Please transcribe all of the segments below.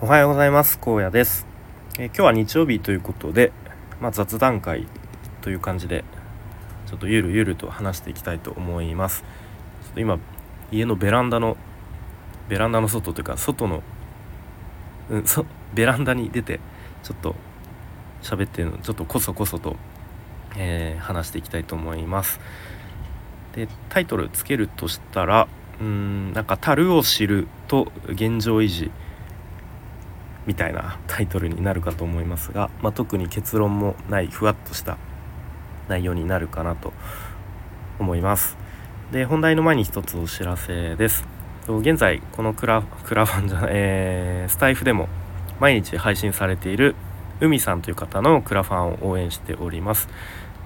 おはようございます。荒野です、えー、今日は日曜日ということで、まあ、雑談会という感じでちょっとゆるゆると話していきたいと思います。ちょっと今家のベランダのベランダの外というか外のうんそベランダに出てちょっと喋ってるのちょっとこそこそと、えー、話していきたいと思います。でタイトルつけるとしたらうんなんか「樽を知る」と「現状維持」みたいな タイトルになるかと思いますが、まあ、特に結論もないふわっとした内容になるかなと思います。で本題の前に一つお知らせです。現在このクラクラファンじゃない、えー、スタイフでも毎日配信されている海さんという方のクラファンを応援しております。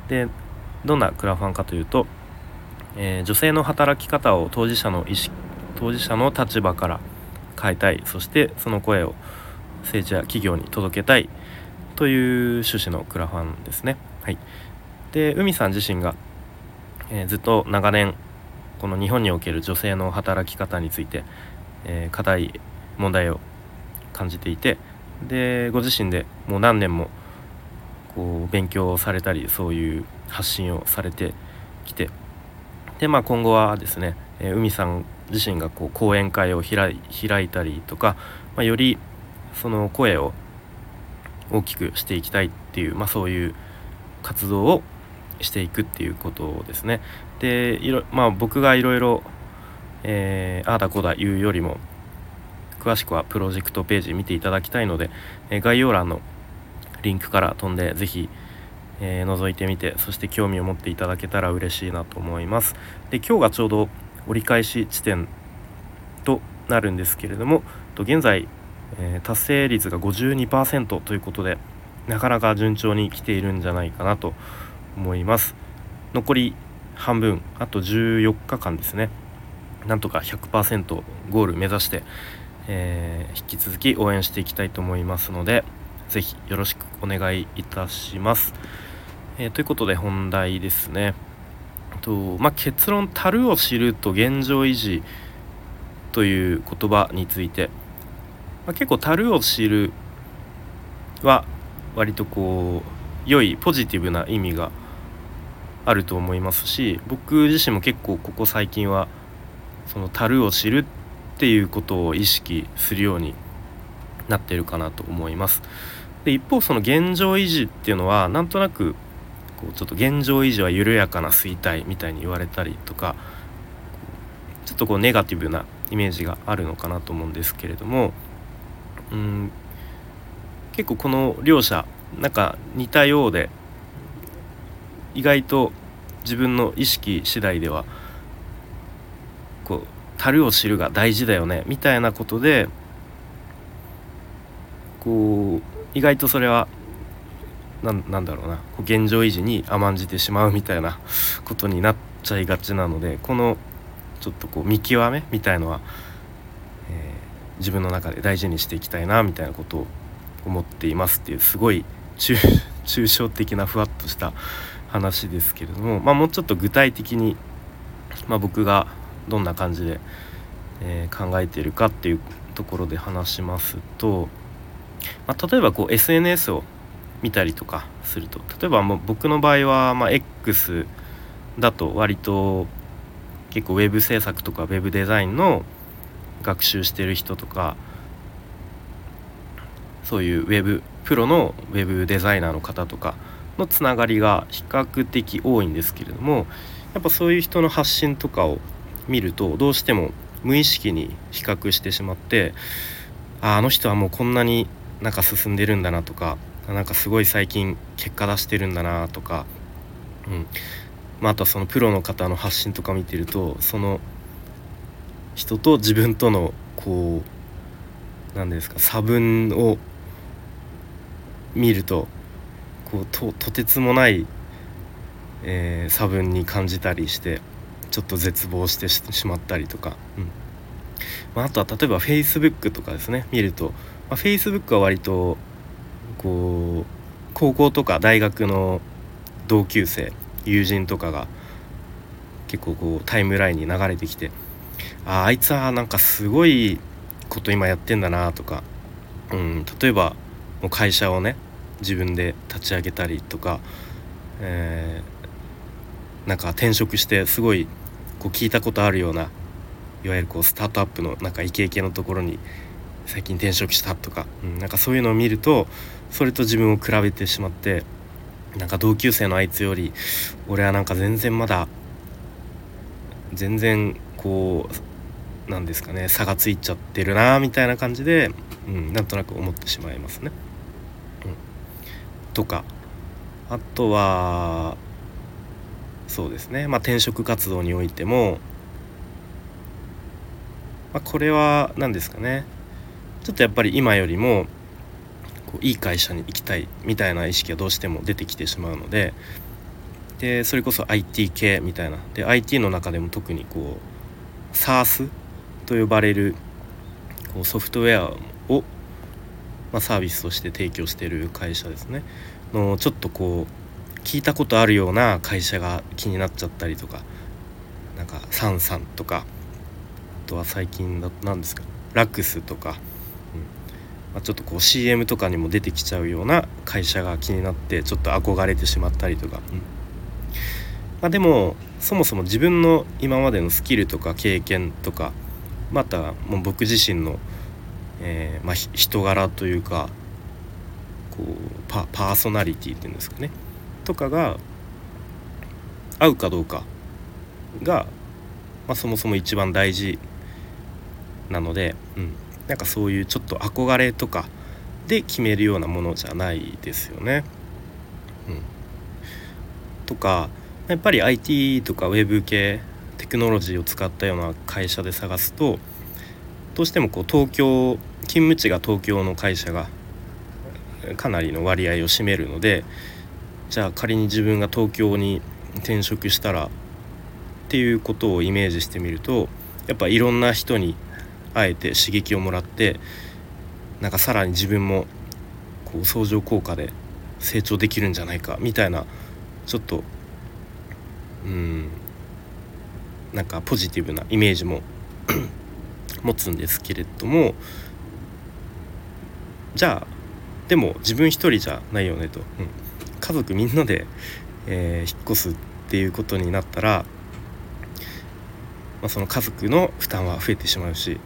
でどんなクラファンかというと、えー、女性の働き方を当事者の意識当事者の立場から変えたい。そしてその声を政治や企業に届けたいという趣旨のクラファンですね。はい、で海さん自身が、えー、ずっと長年この日本における女性の働き方について、えー、課題問題を感じていてでご自身でもう何年もこう勉強されたりそういう発信をされてきてでまあ今後はですね、えー、海さん自身がこう講演会を開いたりとか、まあ、よりその声を大きくしていきたいっていう、まあ、そういう活動をしていくっていうことですね。でいろ、まあ、僕がいろいろ、えー、ああだこうだ言うよりも詳しくはプロジェクトページ見ていただきたいので、えー、概要欄のリンクから飛んで是非、えー、覗いてみてそして興味を持っていただけたら嬉しいなと思います。で今日がちょうど折り返し地点となるんですけれども現在えー、達成率が52%ということでなかなか順調に来ているんじゃないかなと思います。残り半分あと14日間ですね。なんとか100%ゴール目指して、えー、引き続き応援していきたいと思いますので是非よろしくお願いいたします、えー、ということで本題ですね。と、まあ、結論「樽を知ると現状維持」という言葉についてまあ、結構樽を知るは割とこう良いポジティブな意味があると思いますし僕自身も結構ここ最近はその樽を知るっていうことを意識するようになってるかなと思います。で一方その現状維持っていうのはなんとなくこうちょっと現状維持は緩やかな衰退みたいに言われたりとかちょっとこうネガティブなイメージがあるのかなと思うんですけれどもうん。結構この両者なんか似たようで意外と自分の意識次第ではこう樽を知るが大事だよねみたいなことでこう意外とそれはなんだろうな現状維持に甘んじてしまうみたいなことになっちゃいがちなのでこのちょっとこう見極めみたいのは自分の中で大事にしていきたいなみたいなことを思っていますっていうすごい 抽象的なふわっとした話ですけれども、まあ、もうちょっと具体的に、まあ、僕がどんな感じで、えー、考えているかっていうところで話しますと、まあ、例えばこう SNS を見たりとかすると例えばもう僕の場合は、ま X だと割と結構ウェブ制作とかウェブデザインの学習してる人とかそういうウェブプロのウェブデザイナーの方とかのつながりが比較的多いんですけれどもやっぱそういう人の発信とかを見るとどうしても無意識に比較してしまってああの人はもうこんなになんか進んでるんだなとかなんかすごい最近結果出してるんだなとか、うん。まあ、あとはそのプロの方の発信とか見てるとその人と自分とのこう何ですか差分を見るとこうととてつもない、えー、差分に感じたりしてちょっと絶望してしまったりとか、うん。まあ、あとは例えば Facebook とかですね見ると、まあ、Facebook は割とこう高校とか大学の同級生友人とかが結構こうタイムラインに流れてきてああいつはなんかすごいこと今やってんだなとか、うん、例えばもう会社をね自分で立ち上げたりとか、えー、なんか転職してすごいこう聞いたことあるようないわゆるこうスタートアップのなんかイケイケのところに最近転職したとか、うん、なんかそういうのを見るとそれと自分を比べてしまってなんか同級生のあいつより俺はなんか全然まだ全然こうなんですかね差がついちゃってるなみたいな感じで、うん、なんとなく思ってしまいますね。うん、とかあとはそうですね。まあ転職活動においても、まあ、これは何ですかね。ちょっとやっぱり今よりもこういい会社に行きたいみたいな意識がどうしても出てきてしまうのででそれこそ IT 系みたいな。で IT の中でも特にこう SARS と呼ばれるこうソフトウェアを、まあ、サービスとして提供している会社ですね。のちょっとこう聞いたことあるような会社が気になっちゃったりとかなんかサンサンとかあとは最近だと何ですかラックスとかうん。まあ、ちょっとこう CM とかにも出てきちゃうような会社が気になってちょっと憧れてしまったりとか、うん。まあ、でもそもそも自分の今までのスキルとか経験とかまたもう僕自身の、えー、まあ、人柄というかこうパーソナリティっていうんですかね。とかが合うかどうかが、まあ、そもそも一番大事なので、うん、なんかそういうちょっと憧れとかで決めるようなものじゃないですよね。うん、とかやっぱり IT とか Web 系テクノロジーを使ったような会社で探すとどうしてもこう東京勤務地が東京の会社がかなりの割合を占めるのでじゃあ仮に自分が東京に転職したらっていうことをイメージしてみるとやっぱいろんな人にあえて刺激をもらってなんかさらに自分もこう相乗効果で成長できるんじゃないかみたいなちょっとうんなんかポジティブなイメージも 持つんですけれどもじゃあでも自分一人じゃないよねと、うん、家族みんなで、えー、引っ越すっていうことになったら、まあ、その家族の負担は増えてしまうし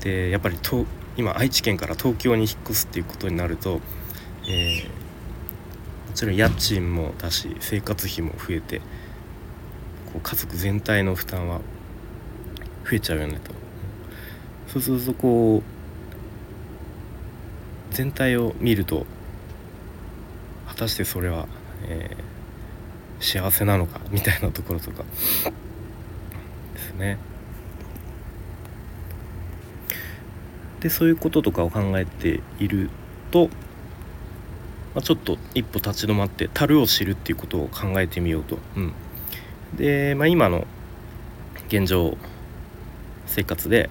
でやっぱりと今愛知県から東京に引っ越すっていうことになると、えー、もちろん家賃もだし生活費も増えてこう家族全体の負担は増えちゃうよねとそうするとこう全体を見ると果たしてそれは、えー、幸せなのかみたいなところとかですね。でそういうこととかを考えていると、まあ、ちょっと一歩立ち止まって樽を知るっていうことを考えてみようと。うん、で、まあ、今の現状生活で、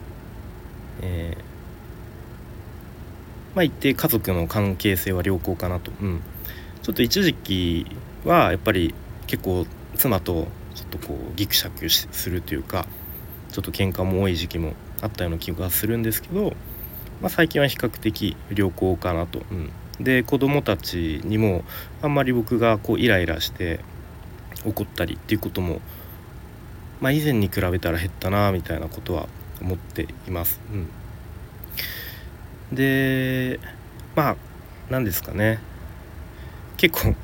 えー、まあ、一定家族の関係性は良好かなと、うん、ちょっと一時期はやっぱり結構妻とちょっとこうギクシャクするというかちょっと喧嘩も多い時期もあったような気がするんですけどまあ、最近は比較的良好かなと。うん、で子供たちにもあんまり僕がこうイライラして怒ったりっていうことも、まあ、以前に比べたら減ったなみたいなことは思っています。うん、でまあ何ですかね。結構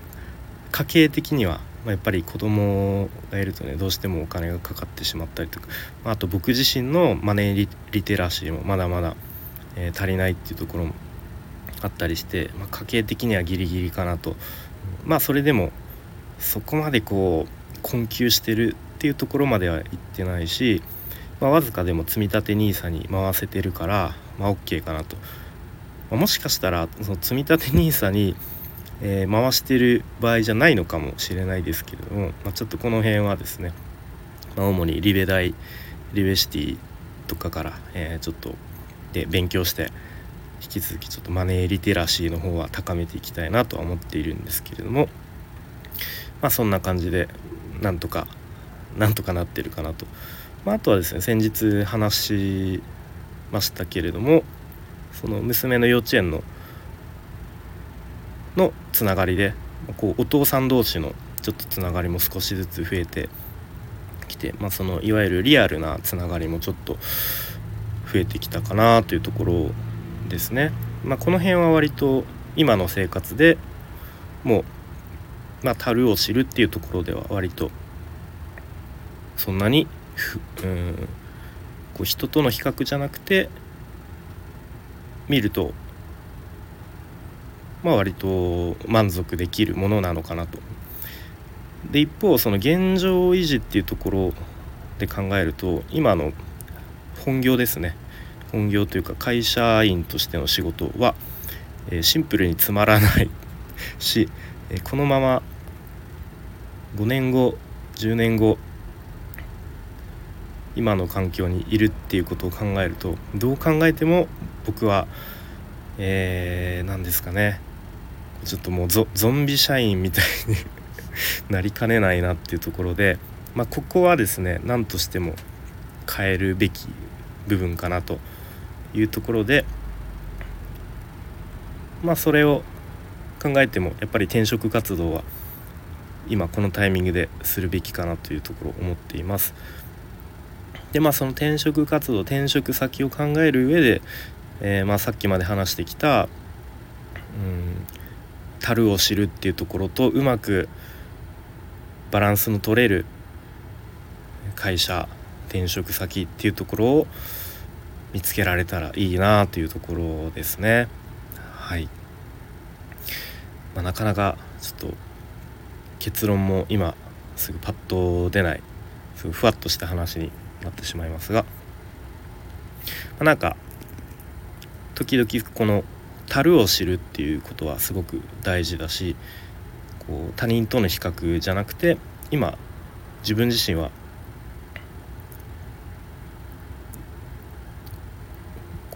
家計的には、まあ、やっぱり子供がいるとねどうしてもお金がかかってしまったりとか、まあ、あと僕自身のマネーリテラシーもまだまだえー、足りないっていうところもあったりして、まあ、家計的にはギリギリかなと。まあそれでもそこまでこう困窮してるっていうところまでは行ってないし、まあ、わずかでも積み立て NISA に回せてるから、まあ、OK かなと、まあ、もしかしたらその積み立て NISA に、えー、回してる場合じゃないのかもしれないですけれども、まあ、ちょっとこの辺はですね、まあ、主にリベ大リベシティとかから、えー、ちょっとで勉強して引き続きちょっとマネーリテラシーの方は高めていきたいなとは思っているんですけれどもまあそんな感じでなんとかなんとかなってるかなと、まあ、あとはですね先日話しましたけれどもその娘の幼稚園ののつながりでこうお父さん同士のちょっとつながりも少しずつ増えてきて、まあ、そのいわゆるリアルなつながりもちょっと増えてきたかなというところですね。まあ、この辺は割と今の生活でもう、まあ、樽を知るっていうところでは割とそんなにうんこう人との比較じゃなくて見るとまあ割と満足できるものなのかなと。で一方その現状維持っていうところで考えると今の本業ですね本業というか会社員としての仕事は、え、シンプルにつまらないし、え、このまま5年後10年後今の環境にいるっていうことを考えるとどう考えても僕は、えー、何ですかね。ちょっともうゾンビ社員みたいに なりかねないなっていうところで、まあ、ここはですね何としても変えるべき部分かなというところでまあそれを考えてもやっぱり転職活動は今このタイミングでするべきかなというところを思っています。でまあその転職活動転職先を考える上で、えー、まあさっきまで話してきた、うん、樽を知るっていうところとうまくバランスの取れる会社転職先っていうところを見つけられたらいいなというところですねはい、まあ、なかなかちょっと結論も今すぐパッと出ないすぐふわっとした話になってしまいますが、まあ、なんか時々この樽を知るっていうことはすごく大事だしこう他人との比較じゃなくて今自分自身は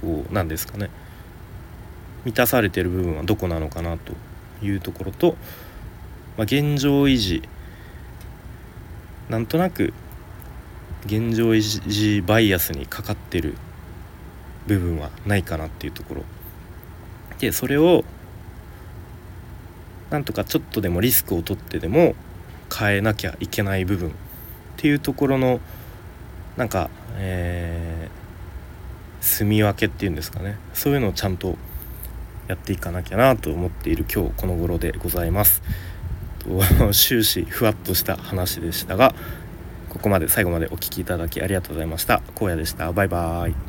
こうなんですかね満たされてる部分はどこなのかなというところと、まあ、現状維持。なんとなく現状維持バイアスにかかってる部分はないかなっていうところ。でそれをなんとかちょっとでもリスクを取ってでも変えなきゃいけない部分っていうところのなんか、えー、住み分けっていうんですかね。そういうのをちゃんとやっていかなきゃなと思っている今日この頃でございます。終始ふわっとした話でしたがここまで最後までお聴きいただきありがとうございました。荒野でした。バイバーイ。